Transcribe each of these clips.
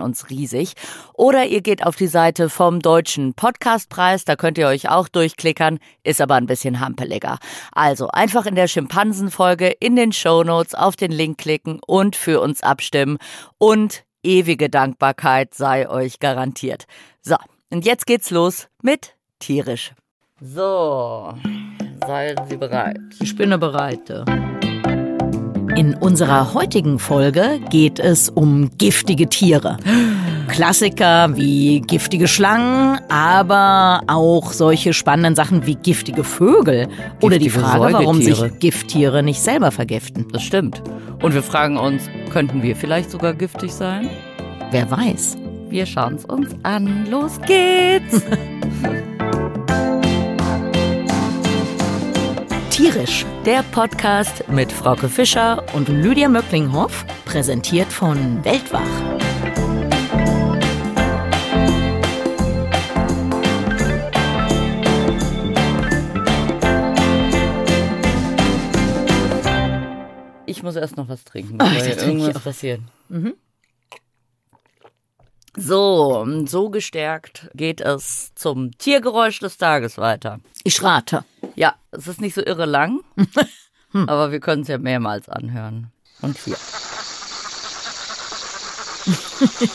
uns riesig. Oder ihr geht auf die Seite vom Deutschen Podcastpreis, da könnt ihr euch auch durchklickern, ist aber ein bisschen hampeliger. Also einfach in der Schimpansenfolge in den Show Notes auf den Link klicken und für uns abstimmen und ewige Dankbarkeit sei euch garantiert. So, und jetzt geht's los mit tierisch. So, seien Sie bereit. Ich bin bereit. In unserer heutigen Folge geht es um giftige Tiere. Klassiker wie giftige Schlangen, aber auch solche spannenden Sachen wie giftige Vögel. Oder die Frage, warum sich. Gifttiere nicht selber vergiften. Das stimmt. Und wir fragen uns, könnten wir vielleicht sogar giftig sein? Wer weiß. Wir schauen es uns an. Los geht's! Tierisch. Der Podcast mit Frauke Fischer Und Lydia Möcklinghoff, präsentiert von Weltwach. Ich muss erst noch was trinken, Ach, bevor da hier trinke ich irgendwas passiert. So, so gestärkt geht es zum Tiergeräusch des Tages weiter. Ich rate. Ja, es ist nicht so irre lang, aber wir können es ja mehrmals anhören. Und hier.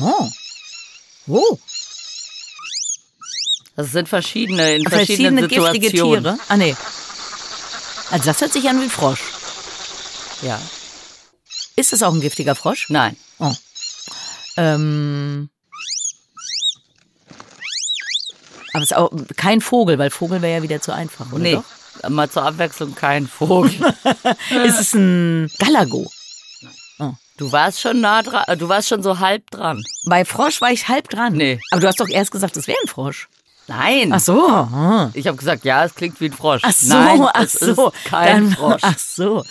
Oh. Oh. Das sind verschiedene in verschiedenen Verschiedene giftige Situationen. Tiere. Ah, nee. Also das hört sich an wie Frosch. Ja. Ist es auch ein giftiger Frosch? Nein. Oh. Ähm. Aber es ist auch kein Vogel, weil Vogel wäre ja wieder zu einfach, oder Nee. doch? Mal zur Abwechslung kein Vogel. Ist es ein Galago? Du warst schon nah dran, du warst schon so halb dran. Bei Frosch war ich halb dran. Nee. Aber du hast doch erst gesagt, es wäre ein Frosch. Nein. Ach so. ah. Ich habe gesagt, ja, es klingt wie ein Frosch. Ach so, Nein, ach es so. ist kein Dann- Frosch. Ach so.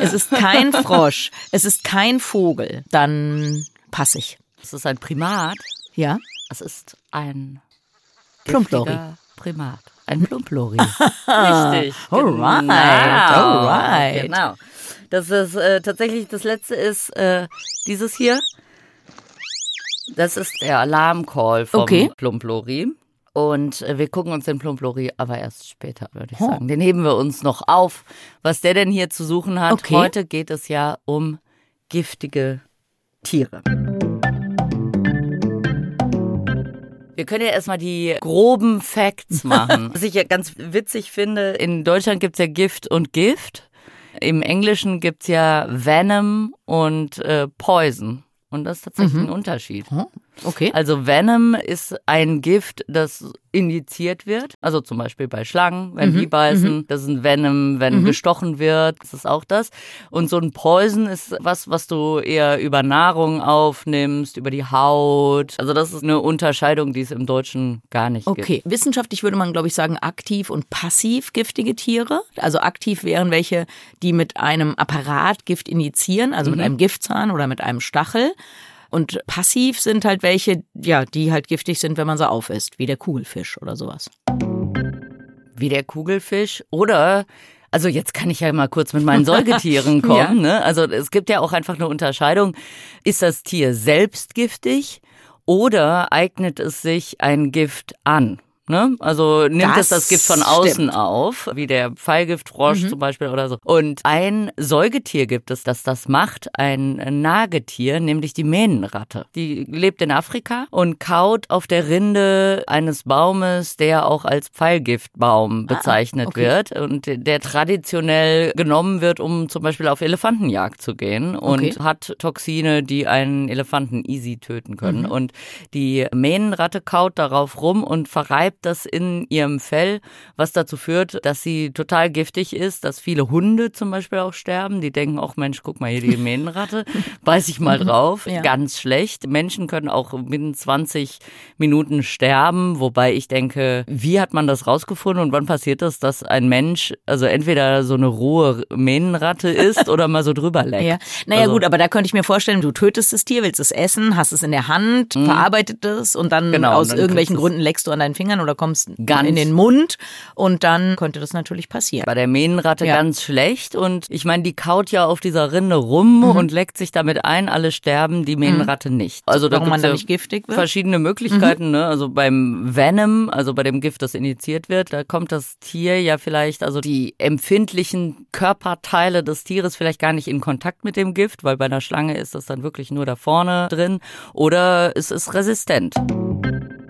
Es ist kein Frosch. Es ist kein Vogel. Dann passe ich. Es ist ein Primat. Ja? Es ist ein Plumplori. Primat. Ein Plumplori. Richtig. Alright, genau. alright. Genau. Das ist äh, tatsächlich das letzte ist äh, dieses hier. Das ist der Alarmcall vom Okay. Plumplori. Und äh, wir gucken uns den Plumplori aber erst später, würde ich Oh. sagen. Den heben wir uns noch auf, was der denn hier zu suchen hat. Okay. Heute geht es ja um giftige Tiere. Wir können ja erstmal die groben Facts machen. Was ich ja ganz witzig finde, in Deutschland gibt's ja Gift und Gift. Im Englischen gibt's ja Venom und äh, Poison. Und das ist tatsächlich ein Unterschied. Oh, okay. Also Venom ist ein Gift, das injiziert wird. Also zum Beispiel bei Schlangen, wenn die beißen. Das ist ein Venom, wenn gestochen wird. Das ist auch das. Und so ein Poison ist was, was du eher über Nahrung aufnimmst, über die Haut. Also das ist eine Unterscheidung, die es im Deutschen gar nicht gibt. Okay, wissenschaftlich würde man, glaube ich, sagen, aktiv und passiv giftige Tiere. Also aktiv wären welche, die mit einem Apparat Gift injizieren, also mit einem Giftzahn oder mit einem Stachel. Und passiv sind halt welche, ja, die halt giftig sind, wenn man sie aufisst, wie der Kugelfisch oder sowas. wie der Kugelfisch oder also jetzt kann ich ja mal kurz mit meinen Säugetieren kommen. Ja. ne? Also es gibt ja auch einfach eine Unterscheidung. Ist das Tier selbst giftig oder eignet es sich ein Gift an? Ne? Also nimmt es Das das Gift von außen stimmt. Mhm. auf, wie der Pfeilgiftfrosch zum Beispiel oder so. Und ein Säugetier gibt es, das das macht, ein Nagetier, nämlich die Mähnenratte. Die lebt in Afrika und kaut auf der Rinde eines Baumes, der auch als Pfeilgiftbaum bezeichnet Ah, okay. wird und der traditionell genommen wird, um zum Beispiel auf Elefantenjagd zu gehen und Okay. hat Toxine, die einen Elefanten easy töten können. Mhm. Und die Mähnenratte kaut darauf rum und verreibt bleibt das in ihrem Fell, was dazu führt, dass sie total giftig ist, dass viele Hunde zum Beispiel auch sterben. Die denken, auch Mensch, guck mal hier die Mähnenratte, beiß ich mal drauf. Ja. Ganz schlecht. Menschen können auch binnen 20 Minuten sterben, wobei ich denke, wie hat man das rausgefunden und wann passiert das, dass ein Mensch, also entweder so eine rohe Mähnenratte ist oder mal so drüber leckt. Ja. Naja also, gut, aber da könnte ich mir vorstellen, du tötest das Tier, willst es essen, hast es in der Hand, mhm. verarbeitet es und dann genau, aus und dann irgendwelchen Gründen leckst du an deinen Fingern oder kommst ganz in den Mund und dann könnte das natürlich passieren. Bei der Mähnenratte ja. ganz schlecht und ich meine, die kaut ja auf dieser Rinde rum mhm. und leckt sich damit ein, alle sterben, die Mähnenratte mhm. nicht. Also da Warum man da nicht giftig wird? Verschiedene Möglichkeiten, mhm. ne? Also beim Venom, also bei dem Gift, das injiziert wird, da kommt das Tier ja vielleicht, also die empfindlichen Körperteile des Tieres vielleicht gar nicht in Kontakt mit dem Gift, weil bei einer Schlange ist das dann wirklich nur da vorne drin oder es ist resistent.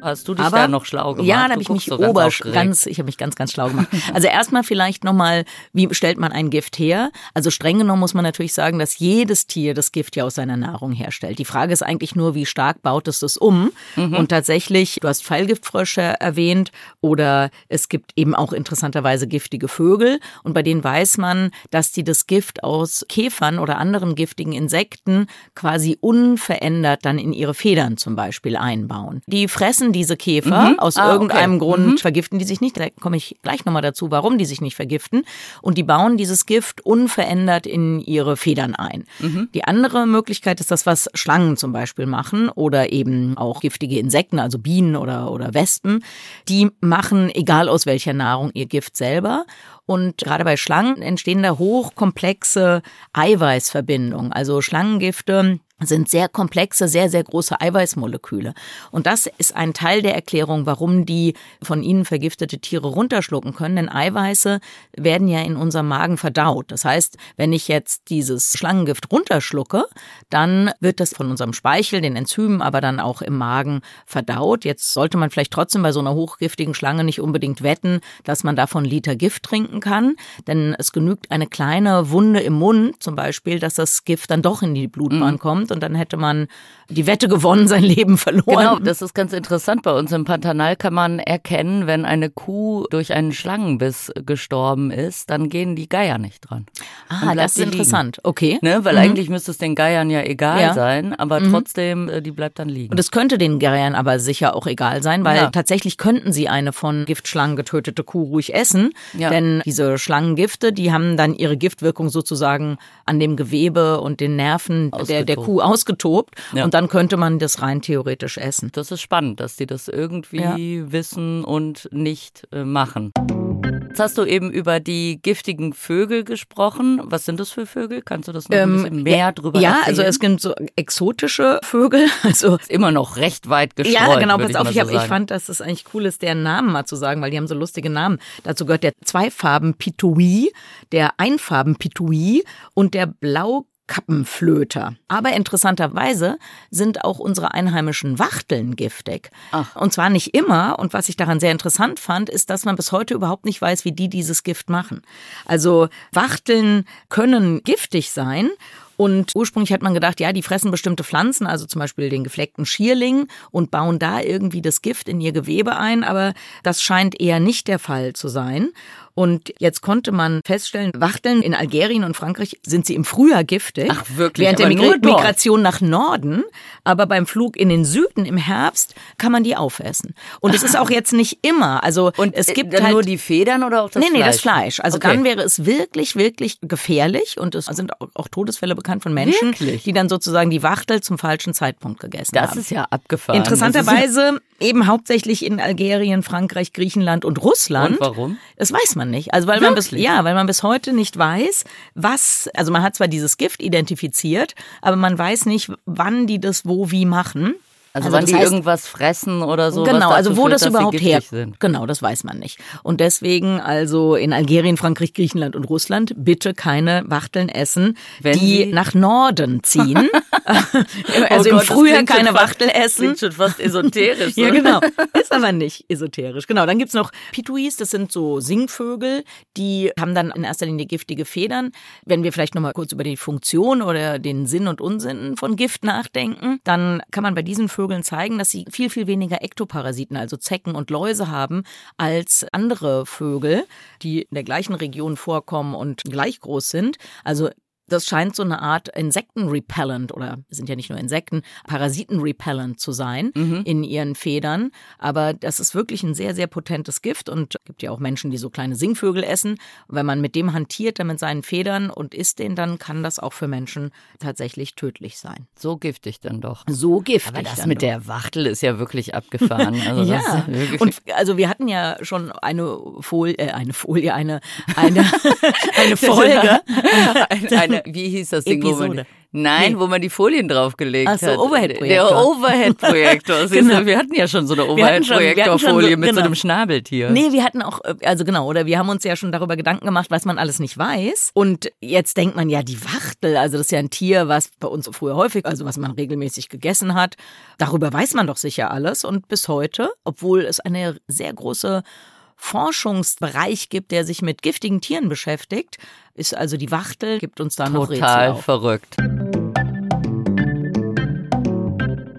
Hast du dich Aber, da noch schlau gemacht? Ja, da habe ich mich so ober ganz, ich habe mich ganz, ganz schlau gemacht. Also erstmal vielleicht nochmal, wie stellt man ein Gift her? Also streng genommen muss man natürlich sagen, dass jedes Tier das Gift ja aus seiner Nahrung herstellt. Die Frage ist eigentlich nur, wie stark baut es das um? Mhm. Und tatsächlich, du hast Pfeilgiftfrösche erwähnt oder es gibt eben auch interessanterweise giftige Vögel und bei denen weiß man, dass die das Gift aus Käfern oder anderen giftigen Insekten quasi unverändert dann in ihre Federn zum Beispiel einbauen. Die fressen diese Käfer. Mhm. Aus ah, irgendeinem okay. Grund mhm. vergiften die sich nicht. Da komme ich gleich nochmal dazu, warum die sich nicht vergiften. Und die bauen dieses Gift unverändert in ihre Federn ein. Mhm. Die andere Möglichkeit ist das, was Schlangen zum Beispiel machen oder eben auch giftige Insekten, also Bienen oder, oder Wespen. Die machen, egal aus welcher Nahrung, ihr Gift selber. Und gerade bei Schlangen entstehen da hochkomplexe Eiweißverbindungen. Also Schlangengifte sind sehr komplexe, sehr, sehr große Eiweißmoleküle. Und das ist ein Teil der Erklärung, warum die von ihnen vergiftete Tiere runterschlucken können. Denn Eiweiße werden ja in unserem Magen verdaut. Das heißt, wenn ich jetzt dieses Schlangengift runterschlucke, dann wird das von unserem Speichel, den Enzymen, aber dann auch im Magen verdaut. Jetzt sollte man vielleicht trotzdem bei so einer hochgiftigen Schlange nicht unbedingt wetten, dass man davon Liter Gift trinken kann. Denn es genügt eine kleine Wunde im Mund zum Beispiel, dass das Gift dann doch in die Blutbahn mhm. kommt und dann hätte man die Wette gewonnen, sein Leben verloren. Genau, das ist ganz interessant. Bei uns im Pantanal kann man erkennen, wenn eine Kuh durch einen Schlangenbiss gestorben ist, dann gehen die Geier nicht dran. Ah, das ist interessant. Okay. Ne? Weil mhm. eigentlich müsste es den Geiern ja egal ja. sein, aber mhm. trotzdem, äh, die bleibt dann liegen. Und es könnte den Geiern aber sicher auch egal sein, weil ja. tatsächlich könnten sie eine von Giftschlangen getötete Kuh ruhig essen. Ja. Denn diese Schlangengifte, die haben dann ihre Giftwirkung sozusagen an dem Gewebe und den Nerven der, der Kuh ausgetobt. Ja. Und dann könnte man das rein theoretisch essen. Das ist spannend, dass die das irgendwie ja. wissen und nicht äh, machen. Jetzt hast du eben über die giftigen Vögel gesprochen. Was sind das für Vögel? Kannst du das noch ähm, ein bisschen mehr drüber ja, erzählen? Ja, also es gibt so exotische Vögel. Also ist immer noch recht weit gestreut. Ja, genau. Pass auf, ich, hab, ich fand, dass es eigentlich cool ist, deren Namen mal zu sagen, weil die haben so lustige Namen. Dazu gehört der Zweifarben-Pitui, der Einfarben-Pitui und der Blau Kappenflöter. Aber interessanterweise sind auch unsere einheimischen Wachteln giftig. Ach. Und zwar nicht immer. Und was ich daran sehr interessant fand, ist, dass man bis heute überhaupt nicht weiß, wie die dieses Gift machen. Also Wachteln können giftig sein. Und ursprünglich hat man gedacht, ja, die fressen bestimmte Pflanzen, also zum Beispiel den gefleckten Schierling und bauen da irgendwie das Gift in ihr Gewebe ein, aber das scheint eher nicht der Fall zu sein. Und jetzt konnte man feststellen, Wachteln in Algerien und Frankreich sind sie im Frühjahr giftig. Ach, wirklich? Während der Migra Migration nach Norden, aber beim Flug in den Süden im Herbst kann man die aufessen. Und es ist auch jetzt nicht immer. Also und es äh, gibt dann halt nur die Federn oder auch das nee, Fleisch? Nee, das Fleisch. Also okay. dann wäre es wirklich, wirklich gefährlich und es sind auch Todesfälle bekannt von Menschen, wirklich? die dann sozusagen die Wachtel zum falschen Zeitpunkt gegessen das haben. Das ist ja abgefahren. Interessanterweise eben hauptsächlich in Algerien, Frankreich, Griechenland und Russland. Und warum? Das weiß man nicht. Also weil wirklich? man bis ja, weil man bis heute nicht weiß, was. Also man hat zwar dieses Gift identifiziert, aber man weiß nicht, wann die das wo wie machen. Also, also wann die heißt, irgendwas fressen oder so. Genau, also wo führt, das überhaupt her. Sind. Genau, das weiß man nicht. Und deswegen also in Algerien, Frankreich, Griechenland und Russland bitte keine Wachteln essen, Wenn die nach Norden ziehen. also oh im Frühjahr keine fast, Wachtel essen. Klingt schon fast esoterisch. ja, genau. ist aber nicht esoterisch. Genau, dann gibt's noch Pituis, das sind so Singvögel, die haben dann in erster Linie giftige Federn. Wenn wir vielleicht nochmal kurz über die Funktion oder den Sinn und Unsinn von Gift nachdenken, dann kann man bei diesen Vögeln zeigen, dass sie viel, viel weniger Ektoparasiten, also Zecken und Läuse haben, als andere Vögel, die in der gleichen Region vorkommen und gleich groß sind. Also das scheint so eine Art Insektenrepellent oder sind ja nicht nur Insekten, Parasitenrepellent zu sein mhm. in ihren Federn. Aber das ist wirklich ein sehr, sehr potentes Gift und es gibt ja auch Menschen, die so kleine Singvögel essen. Und wenn man mit dem hantiert, dann mit seinen Federn und isst den, dann kann das auch für Menschen tatsächlich tödlich sein. So giftig dann doch. So giftig. Aber das mit doch. der Wachtel ist ja wirklich abgefahren. Also ja. Und also wir hatten ja schon eine Folie, äh, eine Folie, eine, eine, eine Folge. eine, wie hieß das Ding? Episode. Nein, nee. wo man die Folien draufgelegt Ach so, hat. Overhead-Projektor. Der Overhead-Projektor. genau. Wir hatten ja schon so eine Overhead-Projektorfolie mit genau. so einem Schnabeltier. Nee, wir hatten auch, äh, also genau, oder wir haben uns ja schon darüber Gedanken gemacht, was man alles nicht weiß. Und jetzt denkt man ja, die Wachtel, also das ist ja ein Tier, was bei uns früher häufig, also was man regelmäßig gegessen hat. Darüber weiß man doch sicher alles. Und bis heute, obwohl es eine sehr große Forschungsbereich gibt, der sich mit giftigen Tieren beschäftigt, ist also die Wachtel, gibt uns da noch Total verrückt.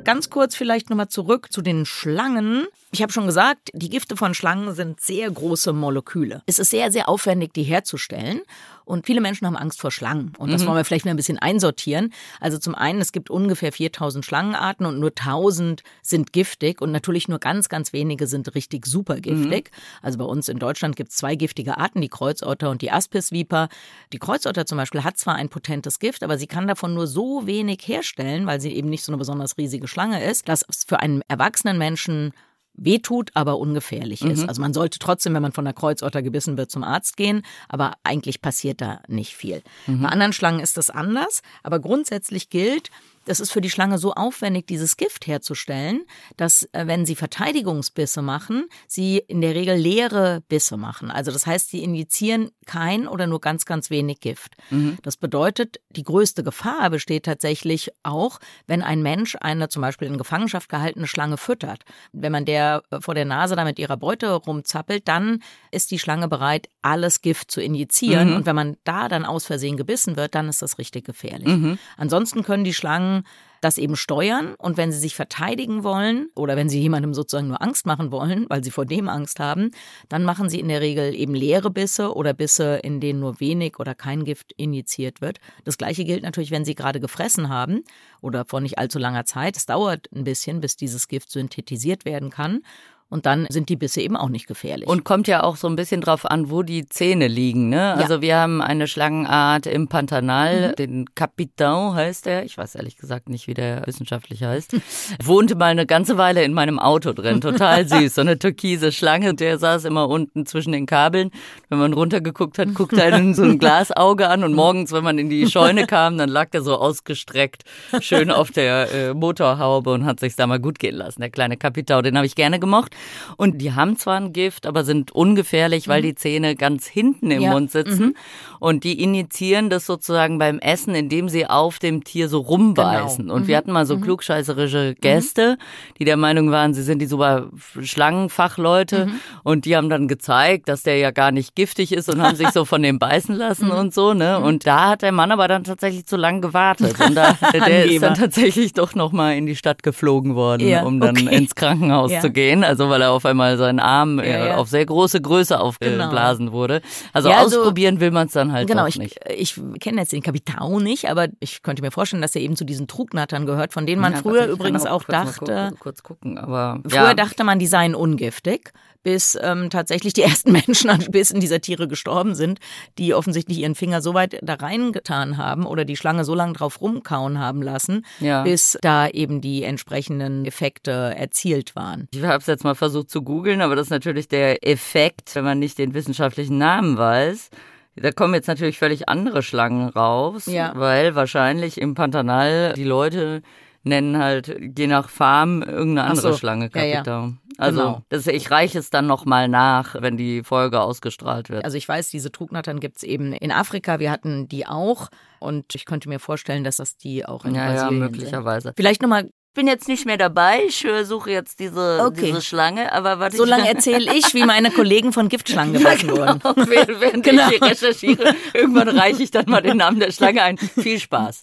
Ganz kurz vielleicht nochmal zurück zu den Schlangen. Ich habe schon gesagt, die Gifte von Schlangen sind sehr große Moleküle. Es ist sehr, sehr aufwendig, die herzustellen. Und viele Menschen haben Angst vor Schlangen. Und das mhm. wollen wir vielleicht mal ein bisschen einsortieren. Also zum einen, es gibt ungefähr 4000 Schlangenarten und nur 1000 sind giftig. Und natürlich nur ganz, ganz wenige sind richtig super giftig. Mhm. Also bei uns in Deutschland gibt es zwei giftige Arten, die Kreuzotter und die Aspisviper. Die Kreuzotter zum Beispiel hat zwar ein potentes Gift, aber sie kann davon nur so wenig herstellen, weil sie eben nicht so eine besonders riesige Schlange ist, dass es für einen erwachsenen Menschen wehtut, aber ungefährlich mhm. ist. Also man sollte trotzdem, wenn man von der Kreuzotter gebissen wird, zum Arzt gehen, aber eigentlich passiert da nicht viel. Mhm. Bei anderen Schlangen ist das anders, aber grundsätzlich gilt, das ist für die Schlange so aufwendig, dieses Gift herzustellen, dass äh, wenn sie Verteidigungsbisse machen, sie in der Regel leere Bisse machen. Also das heißt, sie injizieren kein oder nur ganz, ganz wenig Gift. Mhm. Das bedeutet, die größte Gefahr besteht tatsächlich auch, wenn ein Mensch eine zum Beispiel in Gefangenschaft gehaltene Schlange füttert. Wenn man der äh, vor der Nase da mit ihrer Beute rumzappelt, dann ist die Schlange bereit, alles Gift zu injizieren. Mhm. Und wenn man da dann aus Versehen gebissen wird, dann ist das richtig gefährlich. Mhm. Ansonsten können die Schlangen das eben steuern und wenn sie sich verteidigen wollen oder wenn sie jemandem sozusagen nur Angst machen wollen, weil sie vor dem Angst haben, dann machen sie in der Regel eben leere Bisse oder Bisse, in denen nur wenig oder kein Gift injiziert wird. Das gleiche gilt natürlich, wenn sie gerade gefressen haben oder vor nicht allzu langer Zeit. Es dauert ein bisschen, bis dieses Gift synthetisiert werden kann. Und dann sind die Bisse eben auch nicht gefährlich. Und kommt ja auch so ein bisschen drauf an, wo die Zähne liegen. Ne? Also ja. wir haben eine Schlangenart im Pantanal, mhm. den Capitan heißt er. Ich weiß ehrlich gesagt nicht, wie der wissenschaftlich heißt. Wohnte mal eine ganze Weile in meinem Auto drin. Total süß. So eine türkise Schlange. Der saß immer unten zwischen den Kabeln. Wenn man runtergeguckt hat, guckte einen so ein Glasauge an. Und morgens, wenn man in die Scheune kam, dann lag der so ausgestreckt, schön auf der äh, Motorhaube und hat sich da mal gut gehen lassen. Der kleine Capitan, den habe ich gerne gemocht. Und die haben zwar ein Gift, aber sind ungefährlich, weil mhm. die Zähne ganz hinten im ja. Mund sitzen. Mhm. Und die initiieren das sozusagen beim Essen, indem sie auf dem Tier so rumbeißen. Genau. Und mhm. wir hatten mal so mhm. klugscheißerische mhm. Gäste, die der Meinung waren, sie sind die super Schlangenfachleute. Mhm. Und die haben dann gezeigt, dass der ja gar nicht giftig ist und haben sich so von dem beißen lassen und so. Ne? Und da hat der Mann aber dann tatsächlich zu lang gewartet. Und da, der ist dann tatsächlich doch nochmal in die Stadt geflogen worden, ja. um dann okay. ins Krankenhaus ja. zu gehen. Also weil er auf einmal seinen Arm äh, ja, ja. auf sehr große Größe aufgeblasen genau. wurde. Also also, ausprobieren will man es dann halt genau, ich, nicht. Ich kenne jetzt den Kapitän nicht, aber ich könnte mir vorstellen, dass er eben zu diesen Trugnattern gehört, von denen man früher übrigens auch, auch dachte. Kurz, kurz gucken, aber früher dachte man, die seien ungiftig bis ähm, tatsächlich die ersten Menschen an Bissen dieser Tiere gestorben sind, die offensichtlich ihren Finger so weit da reingetan haben oder die Schlange so lange drauf rumkauen haben lassen, ja. bis da eben die entsprechenden Effekte erzielt waren. Ich habe es jetzt mal versucht zu googeln, aber das ist natürlich der Effekt, wenn man nicht den wissenschaftlichen Namen weiß. Da kommen jetzt natürlich völlig andere Schlangen raus, ja. weil wahrscheinlich im Pantanal die Leute nennen halt je nach Farm irgendeine andere so. Schlange Kapital. Ja, ja. Also genau. das, ich reiche es dann nochmal nach, wenn die Folge ausgestrahlt wird. Also ich weiß, diese Trugnattern gibt es eben in Afrika. Wir hatten die auch und ich könnte mir vorstellen, dass das die auch in ja, Brasilien Ja, möglicherweise. Sind. Vielleicht nochmal bin jetzt nicht mehr dabei. Ich äh, suche jetzt diese, okay. diese Schlange. Aber warte, so lange erzähle ich, wie meine Kollegen von Giftschlangen gebissen ja, genau. wurden. Während genau. ich recherchiere, irgendwann reiche ich dann mal den Namen der Schlange ein. Viel Spaß.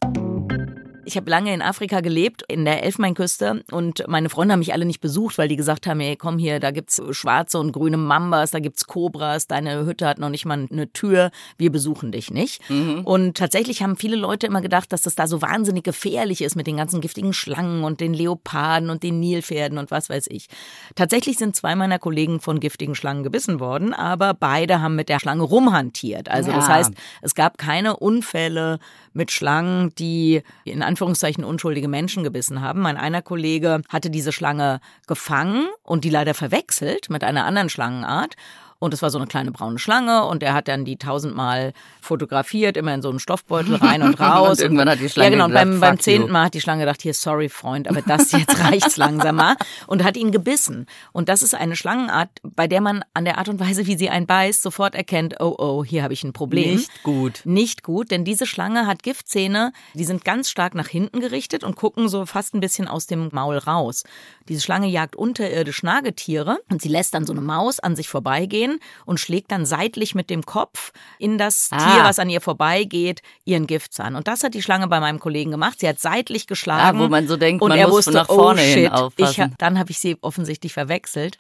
Ich habe lange in Afrika gelebt, in der Elfmeinküste und meine Freunde haben mich alle nicht besucht, weil die gesagt haben, ey, komm hier, da gibt's schwarze und grüne Mambas, da gibt's Kobras, deine Hütte hat noch nicht mal eine Tür, wir besuchen dich nicht. Mhm. Und tatsächlich haben viele Leute immer gedacht, dass das da so wahnsinnig gefährlich ist mit den ganzen giftigen Schlangen und den Leoparden und den Nilpferden und was weiß ich. Tatsächlich sind zwei meiner Kollegen von giftigen Schlangen gebissen worden, aber beide haben mit der Schlange rumhantiert. Also ja. das heißt, es gab keine Unfälle mit Schlangen, die in Anführungszeichen unschuldige Menschen gebissen haben. Mein einer Kollege hatte diese Schlange gefangen und die leider verwechselt mit einer anderen Schlangenart und es war so eine kleine braune Schlange und er hat dann die tausendmal fotografiert, immer in so einen Stoffbeutel rein und raus. und irgendwann hat die Schlange Ja, genau. Und beim, beim zehnten Mal hat die Schlange gedacht, hier, sorry, Freund, aber das jetzt reicht's langsam mal. Und hat ihn gebissen. Und das ist eine Schlangenart, bei der man an der Art und Weise, wie sie einen beißt, sofort erkennt, oh, oh, hier habe ich ein Problem. Nicht gut. Nicht gut, denn diese Schlange hat Giftzähne, die sind ganz stark nach hinten gerichtet und gucken so fast ein bisschen aus dem Maul raus. Diese Schlange jagt unterirdisch Nagetiere und sie lässt dann so eine Maus an sich vorbeigehen und schlägt dann seitlich mit dem Kopf in das ah. Tier, was an ihr vorbeigeht, ihren Giftzahn. Und das hat die Schlange bei meinem Kollegen gemacht. Sie hat seitlich geschlagen. Ja, wo man so denkt, und man er muss wusste, nach vorne oh, shit, hin aufpassen. Ich, dann habe ich sie offensichtlich verwechselt.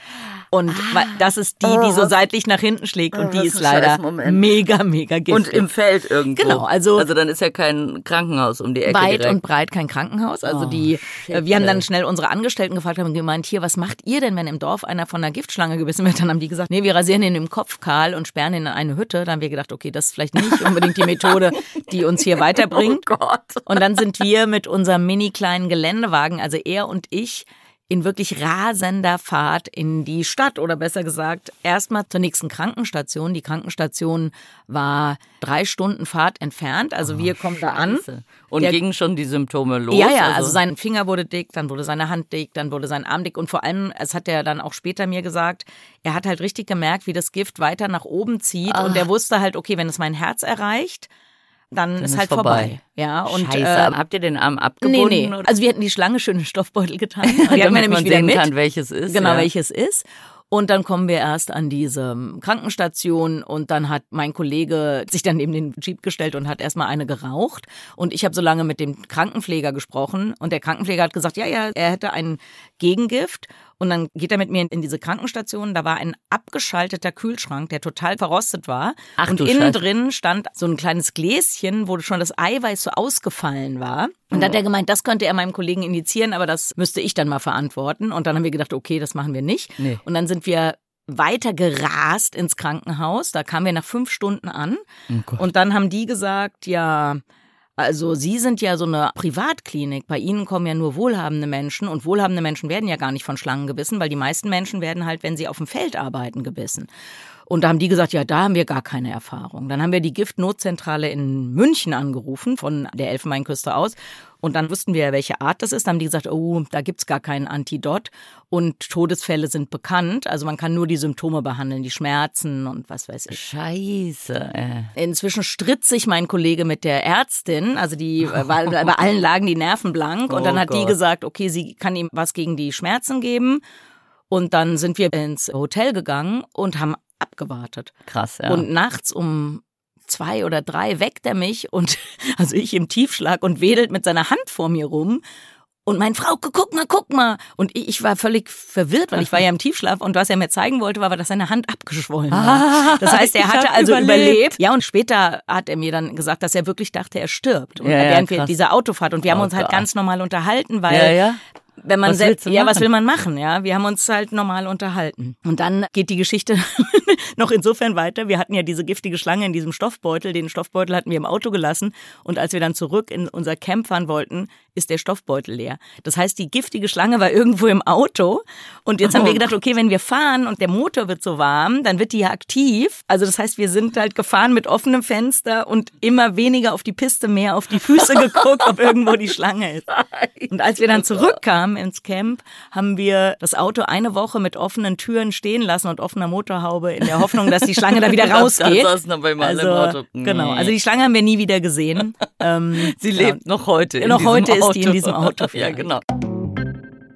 Und ah. das ist die, die so oh, seitlich nach hinten schlägt. Und oh, die ist leider mega, mega giftig. Und im Feld irgendwo. Genau, also. Also dann ist ja kein Krankenhaus um die Ecke. Weit direkt. und breit kein Krankenhaus. Also oh, die, shit, wir haben dann schnell unsere Angestellten gefragt, haben gemeint, hier, was macht ihr denn, wenn im Dorf einer von einer Giftschlange gebissen wird? Dann haben die gesagt, nee, wir rasieren ihn im Kopf kahl und sperren ihn in eine Hütte. Dann haben wir gedacht, okay, das ist vielleicht nicht unbedingt die Methode, die uns hier weiterbringt. Oh Gott. Und dann sind wir mit unserem mini kleinen Geländewagen, also er und ich, in wirklich rasender Fahrt in die Stadt oder besser gesagt erstmal zur nächsten Krankenstation. Die Krankenstation war drei Stunden Fahrt entfernt. Also oh, wir kommen Scheiße. da an. Und Der, gingen schon die Symptome los? Ja, ja, also, also sein Finger wurde dick, dann wurde seine Hand dick, dann wurde sein Arm dick und vor allem, es hat er dann auch später mir gesagt, er hat halt richtig gemerkt, wie das Gift weiter nach oben zieht Ach. und er wusste halt, okay, wenn es mein Herz erreicht, dann, dann ist, ist halt vorbei. vorbei. Ja, und Scheiße, äh, habt ihr den Arm abgebunden? Nee, nee. Also wir hatten die Schlange schön in Stoffbeutel getan. Die hatten wir nämlich wieder mit. Kann, welches ist. Genau, ja. welches ist. Und dann kommen wir erst an diese Krankenstation und dann hat mein Kollege sich dann neben den Jeep gestellt und hat erstmal eine geraucht. Und ich habe so lange mit dem Krankenpfleger gesprochen und der Krankenpfleger hat gesagt, ja, ja, er hätte ein Gegengift und dann geht er mit mir in diese Krankenstation. Da war ein abgeschalteter Kühlschrank, der total verrostet war. Ach, und innen Scheiße. drin stand so ein kleines Gläschen, wo schon das Eiweiß so ausgefallen war. Und dann hat er gemeint, das könnte er meinem Kollegen injizieren, aber das müsste ich dann mal verantworten. Und dann haben wir gedacht, okay, das machen wir nicht. Nee. Und dann sind wir weiter gerast ins Krankenhaus. Da kamen wir nach fünf Stunden an. Oh und dann haben die gesagt, ja, also Sie sind ja so eine Privatklinik. Bei Ihnen kommen ja nur wohlhabende Menschen und wohlhabende Menschen werden ja gar nicht von Schlangen gebissen, weil die meisten Menschen werden halt, wenn sie auf dem Feld arbeiten, gebissen. Und da haben die gesagt, ja, da haben wir gar keine Erfahrung. Dann haben wir die Giftnotzentrale in München angerufen, von der Elfenbeinküste aus. Und dann wussten wir ja, welche Art das ist. Dann haben die gesagt, oh, da gibt's gar keinen Antidot. Und Todesfälle sind bekannt. Also man kann nur die Symptome behandeln, die Schmerzen und was weiß ich. Scheiße. Inzwischen stritt sich mein Kollege mit der Ärztin. Also die war, bei allen lagen die Nerven blank. Und dann oh hat Gott. die gesagt, okay, sie kann ihm was gegen die Schmerzen geben. Und dann sind wir ins Hotel gegangen und haben abgewartet. Krass, ja. Und nachts um zwei oder drei weckt er mich und also ich im Tiefschlag und wedelt mit seiner Hand vor mir rum. Und mein Frau, guck mal, guck mal. Und ich war völlig verwirrt, weil ich war ja im Tiefschlaf und was er mir zeigen wollte, war, dass seine Hand abgeschwollen war. Ah, das heißt, er hatte also überlebt. überlebt. Ja, und später hat er mir dann gesagt, dass er wirklich dachte, er stirbt. Und ja, während ja, wir dieser Autofahrt und wir haben oh uns halt Gott. ganz normal unterhalten, weil ja wenn man was selbst, ja, was will man machen, ja? Wir haben uns halt normal unterhalten. Und dann geht die Geschichte noch insofern weiter. Wir hatten ja diese giftige Schlange in diesem Stoffbeutel. Den Stoffbeutel hatten wir im Auto gelassen. Und als wir dann zurück in unser Camp fahren wollten, ist der Stoffbeutel leer. Das heißt, die giftige Schlange war irgendwo im Auto. Und jetzt oh. haben wir oh. gedacht, okay, wenn wir fahren und der Motor wird so warm, dann wird die ja aktiv. Also das heißt, wir sind halt gefahren mit offenem Fenster und immer weniger auf die Piste, mehr auf die Füße geguckt, ob irgendwo die Schlange ist. Und als wir dann zurückkamen ins Camp, haben wir das Auto eine Woche mit offenen Türen stehen lassen und offener Motorhaube in der Hoffnung, dass die Schlange da wieder rausgeht. Das bei also. Genau, also die Schlange haben wir nie wieder gesehen. Ähm, Sie lebt noch heute. Noch heute ist die in diesem Auto. ja, genau.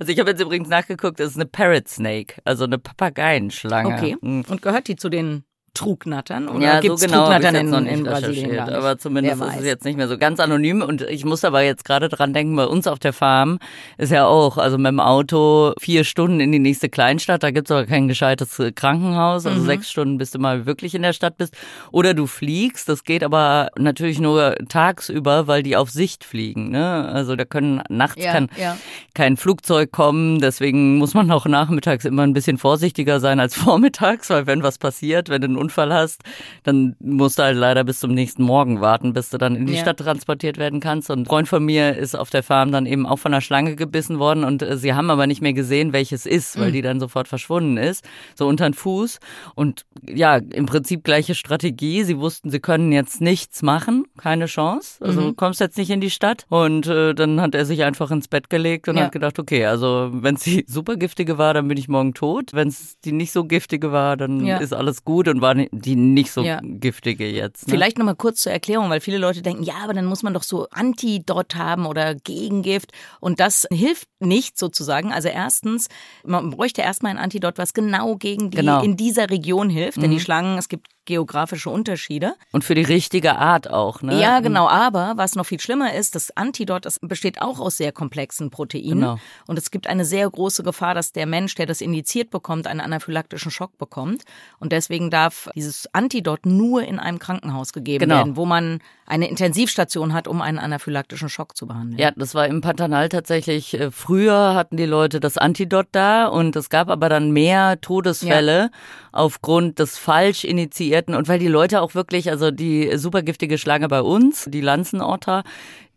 Also ich habe jetzt übrigens nachgeguckt, das ist eine Parrot Snake, also eine Papageienschlange. Okay. Mhm. Und gehört die zu den Trugnattern? Oder ja, gibt's so genau Trugnattern in, noch in Brasilien aber zumindest ist es jetzt nicht mehr so ganz anonym und ich muss aber jetzt gerade dran denken, bei uns auf der Farm ist ja auch, also mit dem Auto vier Stunden in die nächste Kleinstadt, da gibt's aber kein gescheites Krankenhaus, Mhm. also sechs Stunden bis du mal wirklich in der Stadt bist oder du fliegst, das geht aber natürlich nur tagsüber, weil die auf Sicht fliegen, ne? also da können nachts Ja, kann ja. kein Flugzeug kommen, deswegen muss man auch nachmittags immer ein bisschen vorsichtiger sein als vormittags, weil wenn was passiert, wenn du einen Unfall hast, dann musst du halt leider bis zum nächsten Morgen warten, bis du dann in die Ja. Stadt transportiert werden kannst. Und ein Freund von mir ist auf der Farm dann eben auch von einer Schlange gebissen worden und äh, sie haben aber nicht mehr gesehen, welches ist, Mhm. weil die dann sofort verschwunden ist, so unter den Fuß. Und ja, im Prinzip gleiche Strategie. Sie wussten, sie können jetzt nichts machen, keine Chance. Also Mhm. du kommst jetzt nicht in die Stadt. Und äh, dann hat er sich einfach ins Bett gelegt und Ja. hat gedacht, okay, also wenn es die super giftige war, dann bin ich morgen tot. Wenn es die nicht so giftige war, dann Ja. ist alles gut und war ni- die nicht so Ja. giftige jetzt. Ne? Vielleicht nochmal kurz zur Erklärung, weil viele Leute denken, ja, aber dann muss man doch so Antidot haben oder Gegengift. Und das hilft nicht sozusagen. Also erstens, man bräuchte erstmal ein Antidot, was genau gegen die Genau. in dieser Region hilft. Denn die Mhm. Schlangen, es gibt geografische Unterschiede. Und für die richtige Art auch, ne? Ja, genau. Aber was noch viel schlimmer ist, das Antidot das besteht auch aus sehr komplexen Proteinen. Genau. Und es gibt eine sehr große Gefahr, dass der Mensch, der das indiziert bekommt, einen anaphylaktischen Schock bekommt. Und deswegen darf dieses Antidot nur in einem Krankenhaus gegeben Genau. werden, wo man eine Intensivstation hat, um einen anaphylaktischen Schock zu behandeln. Ja, das war im Pantanal tatsächlich. äh, Früher hatten die Leute das Antidot da und es gab aber dann mehr Todesfälle aufgrund des falsch initiierten und weil die Leute auch wirklich, also die supergiftige Schlange bei uns, die Lanzenotter,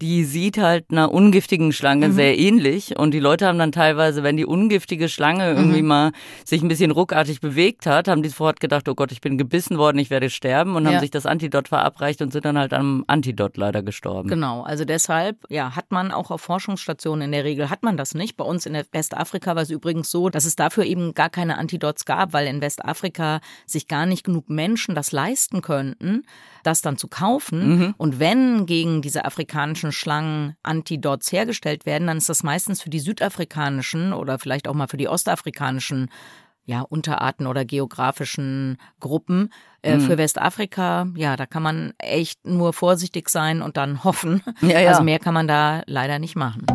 die sieht halt einer ungiftigen Schlange Mhm. sehr ähnlich und die Leute haben dann teilweise, wenn die ungiftige Schlange Mhm. irgendwie mal sich ein bisschen ruckartig bewegt hat, haben die sofort gedacht, oh Gott, ich bin gebissen worden, ich werde sterben und Ja. haben sich das Antidot verabreicht und sind dann halt am Antidot leider gestorben. Genau, also deshalb, ja, hat man auch auf Forschungsstationen in der Regel, hat man das nicht. Bei uns in Westafrika war es übrigens so, dass es dafür eben gar keine Antidots gab, weil in Westafrika sich gar nicht genug Menschen das leisten könnten, das dann zu kaufen. Mhm. Und wenn gegen diese afrikanischen Schlangen Antidots hergestellt werden, dann ist das meistens für die südafrikanischen oder vielleicht auch mal für die ostafrikanischen ja, Unterarten oder geografischen Gruppen. Äh, Mhm. Für Westafrika, ja, da kann man echt nur vorsichtig sein und dann hoffen. Ja, ja. Also mehr kann man da leider nicht machen.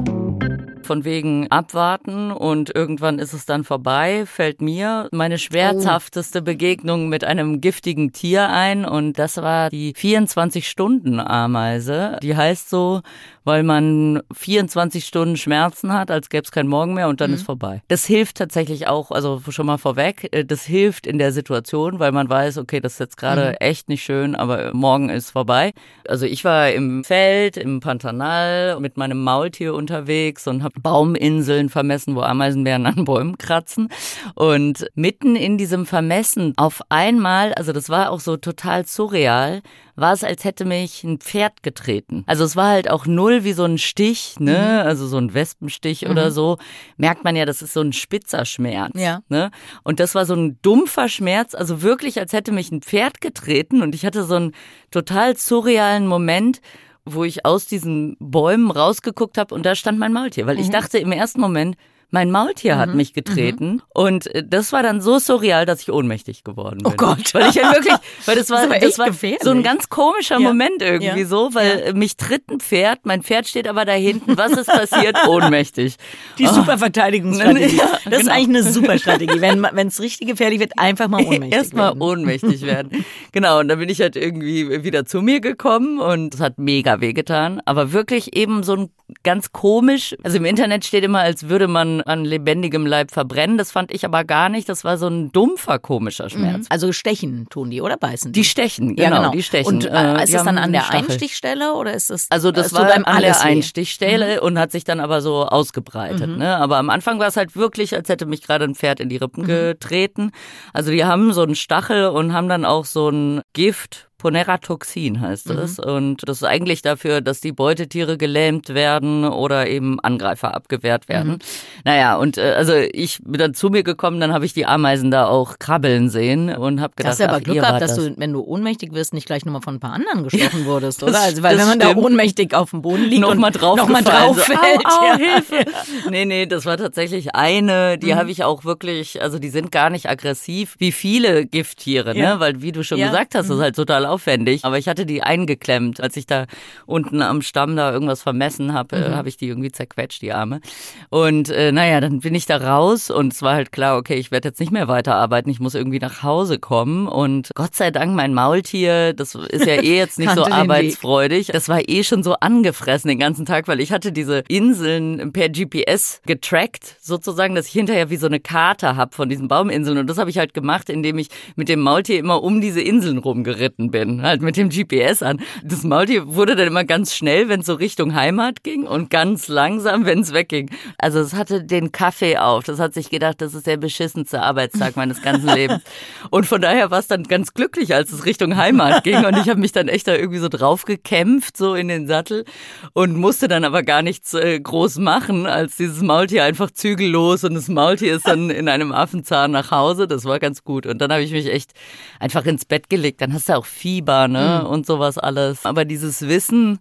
Von wegen abwarten und irgendwann ist es dann vorbei, fällt mir meine schmerzhafteste Begegnung mit einem giftigen Tier ein und das war die 24-Stunden-Ameise. Die heißt so, weil man 24 Stunden Schmerzen hat, als gäbe es kein Morgen mehr und dann ist vorbei. Das hilft tatsächlich auch, also schon mal vorweg, äh, das hilft in der Situation, weil man weiß, okay, das ist jetzt gerade echt nicht schön, aber morgen ist vorbei. Also ich war im Feld, im Pantanal mit meinem Maultier unterwegs und habe Bauminseln vermessen, wo Ameisenbären an Bäumen kratzen. Und mitten in diesem Vermessen auf einmal, also das war auch so total surreal, war es, als hätte mich ein Pferd getreten. Also es war halt auch null wie so ein Stich, ne? Also so ein Wespenstich oder so. Merkt man ja, das ist so ein spitzer Schmerz. Ja. Ne? Und das war so ein dumpfer Schmerz, also wirklich, als hätte mich ein Pferd getreten und ich hatte so einen total surrealen Moment, wo ich aus diesen Bäumen rausgeguckt habe und da stand mein Maultier, weil ich dachte im ersten Moment, mein Maultier hat mich getreten und äh, das war dann so surreal, dass ich ohnmächtig geworden bin. Oh Gott. Weil ich halt wirklich, weil das war, Das ist aber das war gefährlich. so ein ganz komischer Ja. Moment irgendwie Ja. so, weil äh, mich tritt ein Pferd, mein Pferd steht aber da hinten, was ist passiert? Ohnmächtig. Die Oh. super Verteidigungsstrategie. Ja, das ist genau. eigentlich eine super Strategie. Wenn wenn es richtig gefährlich wird, einfach mal ohnmächtig Erstmal werden. ohnmächtig werden. Genau, und dann bin ich halt irgendwie wieder zu mir gekommen und es hat mega wehgetan. Aber wirklich eben so ein ganz komisch. Also im Internet steht immer, als würde man an lebendigem Leib verbrennen. Das fand ich aber gar nicht. Das war so ein dumpfer, komischer Schmerz. Also stechen tun die oder beißen die? Die stechen, genau, ja, genau. die stechen. Und Äh, äh, ist es dann an der Stachel. Einstichstelle oder ist es Also das es war einem an der weh? Mhm. Einstichstelle und hat sich dann aber so ausgebreitet. Ne? Aber am Anfang war es halt wirklich, als hätte mich gerade ein Pferd in die Rippen Mhm. getreten. Also die haben so einen Stachel und haben dann auch so ein Gift Poneratoxin heißt es. Mhm. Und das ist eigentlich dafür, dass die Beutetiere gelähmt werden oder eben Angreifer abgewehrt werden. Mhm. Naja, und äh, also ich bin dann zu mir gekommen, dann habe ich die Ameisen da auch krabbeln sehen und habe gedacht, hast du aber ach, Glück gehabt, dass das. du, wenn du ohnmächtig wirst, nicht gleich nochmal von ein paar anderen gestochen wurdest, oder? Also, weil wenn man stimmt. da ohnmächtig auf dem Boden liegt noch und mal drauf, noch mal drauf fällt. So, au, au, ja. Hilfe. Nee, nee, das war tatsächlich eine, die mhm. habe ich auch wirklich, also die sind gar nicht aggressiv, wie viele Gifttiere, ne? ja. ne? Weil wie du schon ja. gesagt hast, mhm. das ist halt total aufwendig. Aber ich hatte die eingeklemmt, als ich da unten am Stamm da irgendwas vermessen habe, äh, mhm. habe ich die irgendwie zerquetscht, die Arme. Und äh, naja, dann bin ich da raus und es war halt klar, okay, ich werde jetzt nicht mehr weiterarbeiten, ich muss irgendwie nach Hause kommen. Und Gott sei Dank, mein Maultier, das ist ja eh jetzt nicht so arbeitsfreudig, das war eh schon so angefressen den ganzen Tag, weil ich hatte diese Inseln per GPS getrackt, sozusagen, dass ich hinterher wie so eine Karte habe von diesen Bauminseln. Und das habe ich halt gemacht, indem ich mit dem Maultier immer um diese Inseln rumgeritten bin, halt mit dem GPS an. Das Maultier wurde dann immer ganz schnell, wenn es so Richtung Heimat ging und ganz langsam, wenn es wegging. Also es hatte den Kaffee auf. Das hat sich gedacht, das ist der beschissenste Arbeitstag meines ganzen Lebens. Und von daher war es dann ganz glücklich, als es Richtung Heimat ging. Und ich habe mich dann echt da irgendwie so drauf gekämpft, so in den Sattel und musste dann aber gar nichts äh, groß machen, als dieses Maultier einfach zügellos und das Maultier ist dann in einem Affenzahn nach Hause. Das war ganz gut. Und dann habe ich mich echt einfach ins Bett gelegt. Dann hast du auch Fieber, ne? Mhm. Und sowas alles. Aber dieses Wissen,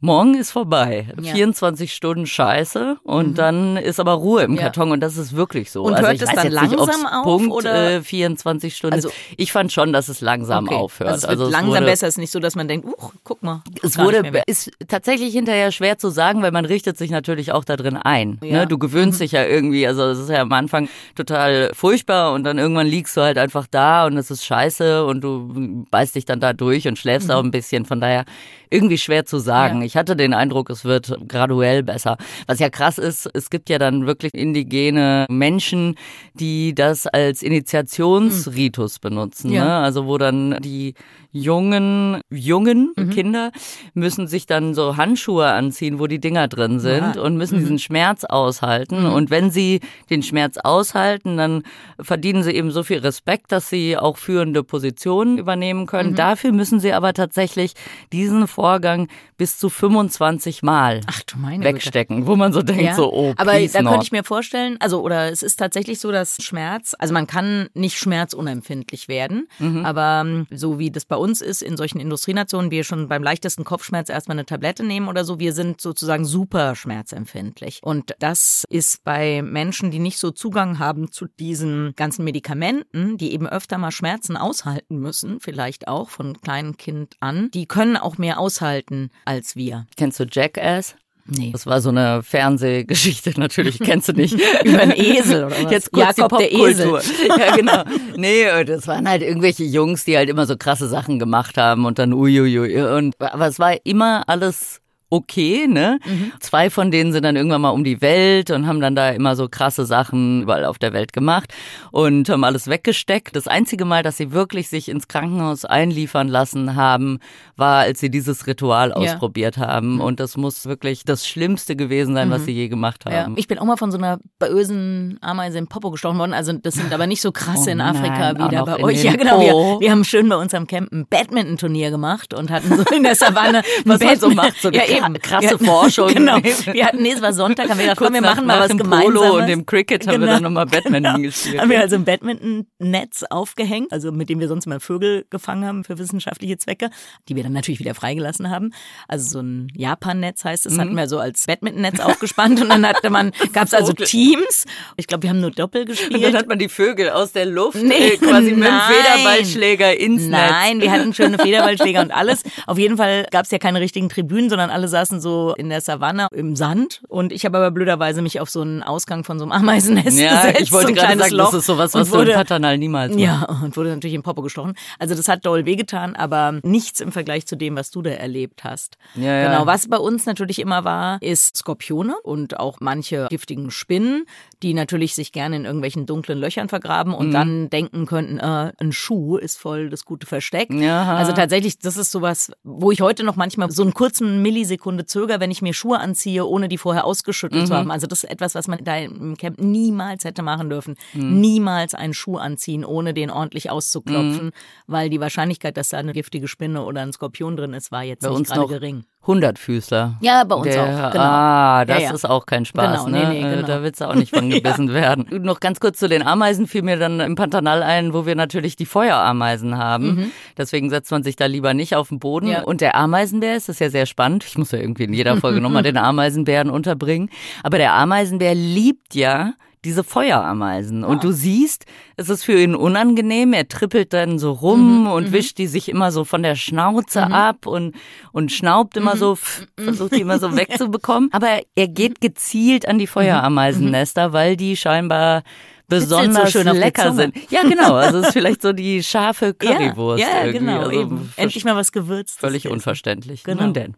Morgen ist vorbei. Ja. 24 Stunden Scheiße und mhm. dann ist aber Ruhe im Karton ja. und das ist wirklich so. Und also hört es dann langsam nicht, auf Punkt, oder äh, 24 Stunden. Also, ich fand schon, dass es langsam okay. aufhört. Also es also langsam wurde, besser. Es ist nicht so, dass man denkt, uh, guck mal. Es wurde ist tatsächlich hinterher schwer zu sagen, weil man richtet sich natürlich auch da drin ein. Ja. Ne? Du gewöhnst mhm. dich ja irgendwie. Also es ist ja am Anfang total furchtbar und dann irgendwann liegst du halt einfach da und es ist scheiße und du beißt dich dann da durch und schläfst mhm. auch ein bisschen. Von daher irgendwie schwer zu sagen. Ich hatte den Eindruck, es wird graduell besser. Was ja krass ist, es gibt ja dann wirklich indigene Menschen, die das als Initiationsritus benutzen. Ja. Ne? Also wo dann die jungen, jungen mhm. Kinder müssen sich dann so Handschuhe anziehen, wo die Dinger drin sind ja. und müssen mhm. diesen Schmerz aushalten. Mhm. Und wenn sie den Schmerz aushalten, dann verdienen sie eben so viel Respekt, dass sie auch führende Positionen übernehmen können. Mhm. Dafür müssen sie aber tatsächlich diesen Vorgang bis zu 25 Mal Ach, wegstecken, Güte. wo man so denkt, ja. so, oh, Aber da not. könnte ich mir vorstellen, also, oder es ist tatsächlich so, dass Schmerz, also man kann nicht schmerzunempfindlich werden, mhm. aber ähm, so wie das bei uns ist, in solchen Industrienationen, wir schon beim leichtesten Kopfschmerz erstmal eine Tablette nehmen oder so, wir sind sozusagen super schmerzempfindlich. Und das ist bei Menschen, die nicht so Zugang haben zu diesen ganzen Medikamenten, die eben öfter mal Schmerzen aushalten müssen, vielleicht auch von kleinem Kind an, die können auch mehr aushalten als wir. Kennst du Jackass? Nee. Das war so eine Fernsehgeschichte, natürlich kennst du nicht. Über einen Esel oder was? Jetzt kurz Jakob die Popkultur. ja, genau. Nee, das waren halt irgendwelche Jungs, die halt immer so krasse Sachen gemacht haben und dann uiuiui. Und, aber es war immer alles okay, ne? Mhm. Zwei von denen sind dann irgendwann mal um die Welt und haben dann da immer so krasse Sachen überall auf der Welt gemacht und haben alles weggesteckt. Das einzige Mal, dass sie wirklich sich ins Krankenhaus einliefern lassen haben, war, als sie dieses Ritual ja. ausprobiert haben. Mhm. Und das muss wirklich das Schlimmste gewesen sein, mhm. was sie je gemacht haben. Ja. Ich bin auch mal von so einer bösen Ameise im Popo gestochen worden. Also das sind aber nicht so krasse oh in Afrika nein, wie da bei euch. Ja, genau. Wir, wir, haben schön bei uns am Camp ein Badminton-Turnier gemacht und hatten so in der Savanne was man so macht, so ja, eben. krasse hatten, Forschung. Genau. Wir hatten, nee, es war Sonntag, haben wir gedacht, komm, wir machen mal was dem Gemeinsames. Polo und dem Cricket haben genau. wir dann nochmal Badminton genau. gespielt. Haben wir also ein Badminton-Netz aufgehängt, also mit dem wir sonst mal Vögel gefangen haben für wissenschaftliche Zwecke, die wir dann natürlich wieder freigelassen haben. Also so ein Japan-Netz heißt es, mhm. hatten wir so als Badminton-Netz aufgespannt und dann hatte man, gab es also Teams. Ich glaube, wir haben nur Doppel gespielt. Und dann hat man die Vögel aus der Luft nee, äh, quasi nein. mit dem Federballschläger ins nein, Netz. Nein, wir hatten schöne Federballschläger und alles. Auf jeden Fall gab es ja keine richtigen Tribünen, sondern alle saßen so in der Savanne im Sand und ich habe aber blöderweise mich auf so einen Ausgang von so einem Ameisennest ja, gesetzt. ich wollte so gerade sagen, Loch das ist sowas, was wurde, du in Paternal niemals machst. Ja, und wurde natürlich im Popo gestochen. Also das hat doll wehgetan, aber nichts im Vergleich zu dem, was du da erlebt hast. Ja, genau, ja. was bei uns natürlich immer war, ist Skorpione und auch manche giftigen Spinnen, die natürlich sich gerne in irgendwelchen dunklen Löchern vergraben und mhm. dann denken könnten, äh, ein Schuh ist voll das gute Versteck. Ja. Also tatsächlich, das ist sowas, wo ich heute noch manchmal so einen kurzen Millisekunde zöger, wenn ich mir Schuhe anziehe, ohne die vorher ausgeschüttelt mhm. zu haben. Also das ist etwas, was man da im Camp niemals hätte machen dürfen. Mhm. Niemals einen Schuh anziehen, ohne den ordentlich auszuklopfen, mhm. weil die Wahrscheinlichkeit, dass da eine giftige Spinne oder ein Skorpion drin ist, war jetzt Bei nicht gerade gering. Hundertfüßler. Ja, bei uns der, auch. Genau. Ah, das ja, ja. ist auch kein Spaß. Genau, ne? nee, nee, genau. Da willst du auch nicht von gebissen ja. werden. Noch ganz kurz zu den Ameisen fiel mir dann im Pantanal ein, wo wir natürlich die Feuerameisen haben. Mhm. Deswegen setzt man sich da lieber nicht auf den Boden. Und der Ameisenbär ist, das ist ja sehr spannend. Ich muss ja irgendwie in jeder Folge nochmal den Ameisenbären unterbringen. Aber der Ameisenbär liebt ja diese Feuerameisen. Und du siehst, es ist für ihn unangenehm. Er trippelt dann so rum mhm, und mhm. wischt die sich immer so von der Schnauze mhm. ab und, und schnaubt immer mhm. so, versucht die immer so wegzubekommen. Aber er geht gezielt an die Feuerameisennester, weil die scheinbar besonders so lecker sind. Ja, genau. Also es ist vielleicht so die scharfe Currywurst. Ja, ja genau. Also eben. Endlich mal was gewürzt. Völlig unverständlich. Genau. Nun denn.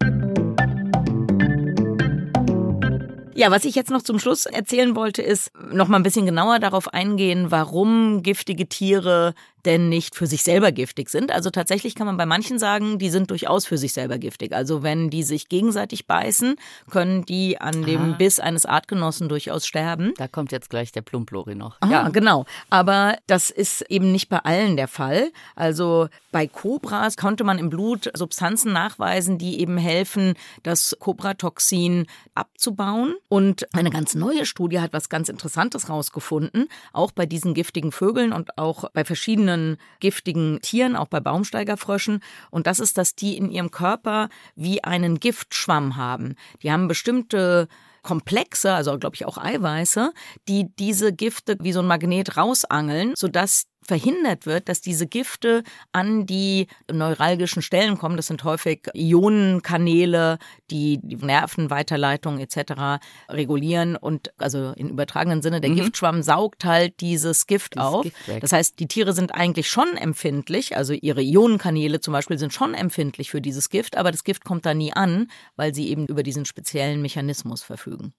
Ja, was ich jetzt noch zum Schluss erzählen wollte, ist noch mal ein bisschen genauer darauf eingehen, warum giftige Tiere denn nicht für sich selber giftig sind. Also tatsächlich kann man bei manchen sagen, die sind durchaus für sich selber giftig. Also wenn die sich gegenseitig beißen, können die an dem ah. Biss eines Artgenossen durchaus sterben. Da kommt jetzt gleich der Plumplori noch. Ah, ja, genau. Aber das ist eben nicht bei allen der Fall. Also bei Kobras konnte man im Blut Substanzen nachweisen, die eben helfen, das Kobratoxin abzubauen. Und eine ganz neue Studie hat was ganz Interessantes rausgefunden, auch bei diesen giftigen Vögeln und auch bei verschiedenen verschiedenen giftigen Tieren, auch bei Baumsteigerfröschen. Und das ist, dass die in ihrem Körper wie einen Giftschwamm haben. Die haben bestimmte Komplexe, also glaube ich auch Eiweiße, die diese Gifte wie so ein Magnet rausangeln, sodass verhindert wird, dass diese Gifte an die neuralgischen Stellen kommen. Das sind häufig Ionenkanäle, die die Nervenweiterleitung etc. regulieren und also in übertragenen Sinne der mhm. Giftschwamm saugt halt dieses Gift das auf. Gift das heißt, die Tiere sind eigentlich schon empfindlich, also ihre Ionenkanäle zum Beispiel sind schon empfindlich für dieses Gift, aber das Gift kommt da nie an, weil sie eben über diesen speziellen Mechanismus verfügen.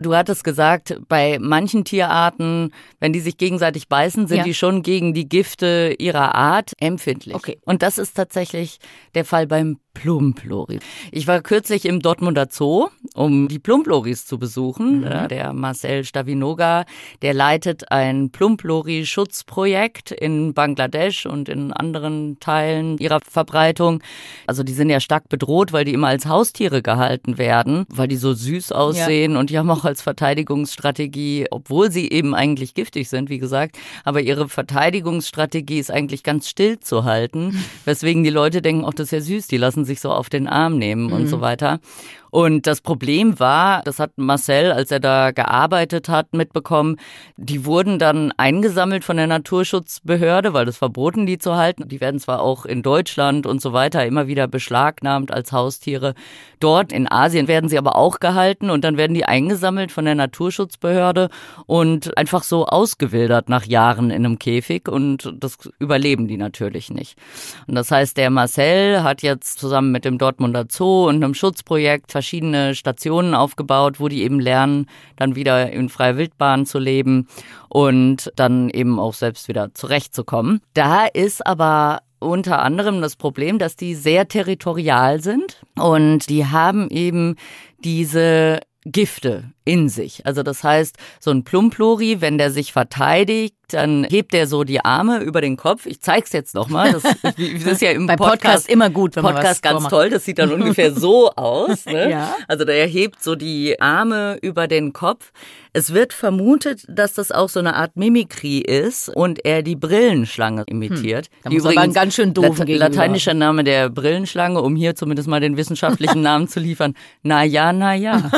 Du hattest gesagt, bei manchen Tierarten, wenn die sich gegenseitig beißen, sind ja. die schon gegen die Gifte ihrer Art empfindlich. Okay. Und das ist tatsächlich der Fall beim Plumplori. Ich war kürzlich im Dortmunder Zoo, um die Plumploris zu besuchen. Mhm. Der Marcel Stavinoga, der leitet ein Plumplori-Schutzprojekt in Bangladesch und in anderen Teilen ihrer Verbreitung. Also die sind ja stark bedroht, weil die immer als Haustiere gehalten werden, weil die so süß aussehen ja. und die haben auch als Verteidigungsstrategie, obwohl sie eben eigentlich giftig sind, wie gesagt, aber ihre Verteidigungsstrategie ist eigentlich ganz still zu halten, weswegen die Leute denken, ach, das ist ja süß, die lassen sich so auf den Arm nehmen mhm. und so weiter. Und das Problem war, das hat Marcel, als er da gearbeitet hat, mitbekommen, die wurden dann eingesammelt von der Naturschutzbehörde, weil das verboten, die zu halten. Die werden zwar auch in Deutschland und so weiter immer wieder beschlagnahmt als Haustiere. Dort in Asien werden sie aber auch gehalten und dann werden die eingesammelt von der Naturschutzbehörde und einfach so ausgewildert nach Jahren in einem Käfig und das überleben die natürlich nicht. Und das heißt, der Marcel hat jetzt zusammen mit dem Dortmunder Zoo und einem Schutzprojekt verschiedene Stationen aufgebaut, wo die eben lernen, dann wieder in freier Wildbahn zu leben und dann eben auch selbst wieder zurechtzukommen. Da ist aber unter anderem das Problem, dass die sehr territorial sind und die haben eben diese Gifte in sich. Also das heißt, so ein Plumplori, wenn der sich verteidigt, dann hebt er so die Arme über den Kopf. Ich zeig's jetzt nochmal. Das, das ist ja im Bei Podcast, Podcast, immer gut, wenn Podcast man was ganz vormacht. toll. Das sieht dann ungefähr so aus. Ne? Ja. Also der hebt so die Arme über den Kopf. Es wird vermutet, dass das auch so eine Art Mimikry ist und er die Brillenschlange imitiert. Hm. Muss übrigens, aber ein ganz schön doof Lat Lateinischer Name der Brillenschlange, um hier zumindest mal den wissenschaftlichen Namen zu liefern. Na ja, na ja.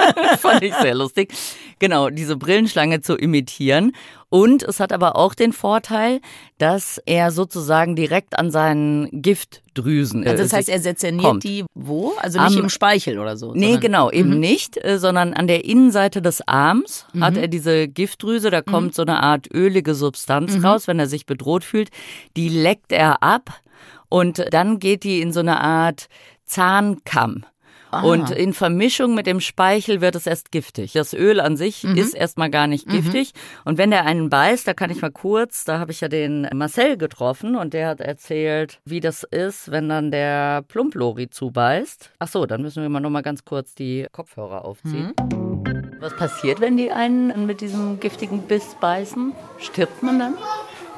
Fand ich sehr lustig. Genau, diese Brillenschlange zu imitieren. Und es hat aber auch den Vorteil, dass er sozusagen direkt an seinen Giftdrüsen. Also das heißt, er sezerniert kommt. die wo? Also nicht Am, im Speichel oder so? Nee, genau, eben mhm. nicht, äh, sondern an der Innenseite des Arms mhm. hat er diese Giftdrüse, da kommt mhm. so eine Art ölige Substanz mhm. raus, wenn er sich bedroht fühlt. Die leckt er ab und dann geht die in so eine Art Zahnkamm. Und in Vermischung mit dem Speichel wird es erst giftig. Das Öl an sich mhm. ist erstmal gar nicht mhm. giftig. Und wenn der einen beißt, da kann ich mal kurz, da habe ich ja den Marcel getroffen und der hat erzählt, wie das ist, wenn dann der Plumplori zubeißt. Ach so, dann müssen wir mal noch mal ganz kurz die Kopfhörer aufziehen. Mhm. Was passiert, wenn die einen mit diesem giftigen Biss beißen? Stirbt man dann?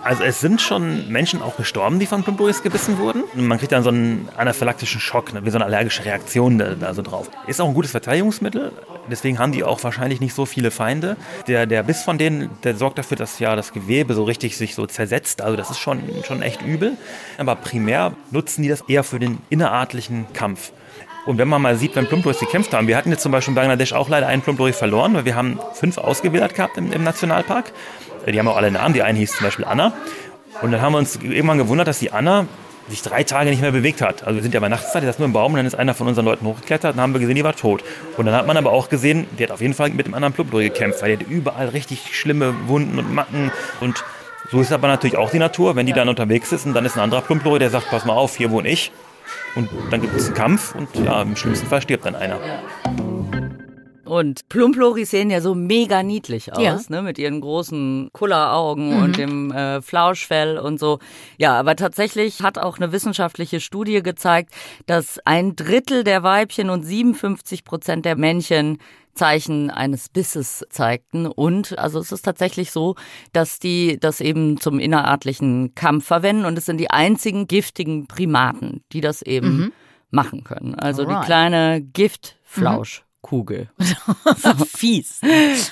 Also es sind schon Menschen auch gestorben, die von Plumboris gebissen wurden. Man kriegt dann so einen anaphylaktischen Schock, ne, wie so eine allergische Reaktion da, da, so drauf. Ist auch ein gutes Verteidigungsmittel, deswegen haben die auch wahrscheinlich nicht so viele Feinde. Der, der Biss von denen, der sorgt dafür, dass ja das Gewebe so richtig sich so zersetzt. Also das ist schon, schon echt übel. Aber primär nutzen die das eher für den innerartlichen Kampf. Und wenn man mal sieht, wenn Plumdoris gekämpft haben, wir hatten jetzt zum Beispiel in Bangladesch auch leider einen Plumdoris verloren, weil wir haben fünf ausgewählt gehabt im, im Nationalpark. Die haben auch alle Namen. Die eine hieß zum Beispiel Anna. Und dann haben wir uns irgendwann gewundert, dass die Anna sich drei Tage nicht mehr bewegt hat. Also wir sind ja bei Nachtszeit, die saß nur im Baum und dann ist einer von unseren Leuten hochgeklettert und haben wir gesehen, die war tot. Und dann hat man aber auch gesehen, die hat auf jeden Fall mit dem anderen Plumdoris gekämpft, weil die hat überall richtig schlimme Wunden und Macken und so ist aber natürlich auch die Natur, wenn die dann unterwegs ist und dann ist ein anderer Plumplori, der sagt, pass mal auf, hier wohne ich. Und dann gibt es einen Kampf und ja, im schlimmsten Fall stirbt dann einer. Und Plumploris sehen ja so mega niedlich aus, ja. ne, mit ihren großen Kulleraugen mhm. und dem äh, Flauschfell und so. Ja, aber tatsächlich hat auch eine wissenschaftliche Studie gezeigt, dass ein Drittel der Weibchen und 57 Prozent der Männchen Zeichen eines Bisses zeigten. Und also es ist tatsächlich so, dass die das eben zum innerartlichen Kampf verwenden und es sind die einzigen giftigen Primaten, die das eben mhm. machen können. Also Alright. die kleine Giftflausch. Mhm. Kugel. fies.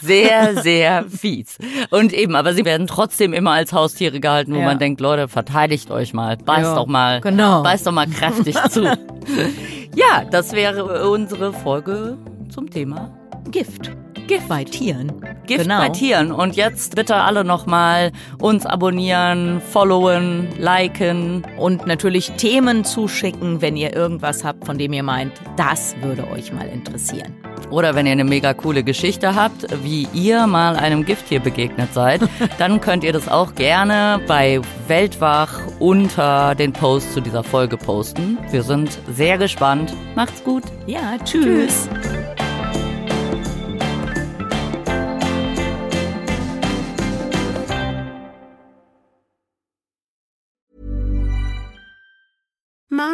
Sehr, sehr fies. Und eben, aber sie werden trotzdem immer als Haustiere gehalten, wo ja. man denkt, Leute, verteidigt euch mal, beißt ja, doch mal, genau. beißt doch mal kräftig zu. ja, das wäre unsere Folge zum Thema Gift. Gift bei Tieren. Gift genau. bei Tieren. Und jetzt bitte alle nochmal uns abonnieren, followen, liken. Und natürlich Themen zuschicken, wenn ihr irgendwas habt, von dem ihr meint, das würde euch mal interessieren. Oder wenn ihr eine mega coole Geschichte habt, wie ihr mal einem Gifttier begegnet seid, dann könnt ihr das auch gerne bei Weltwach unter den Post zu dieser Folge posten. Wir sind sehr gespannt. Macht's gut. Ja, tschüss. tschüss.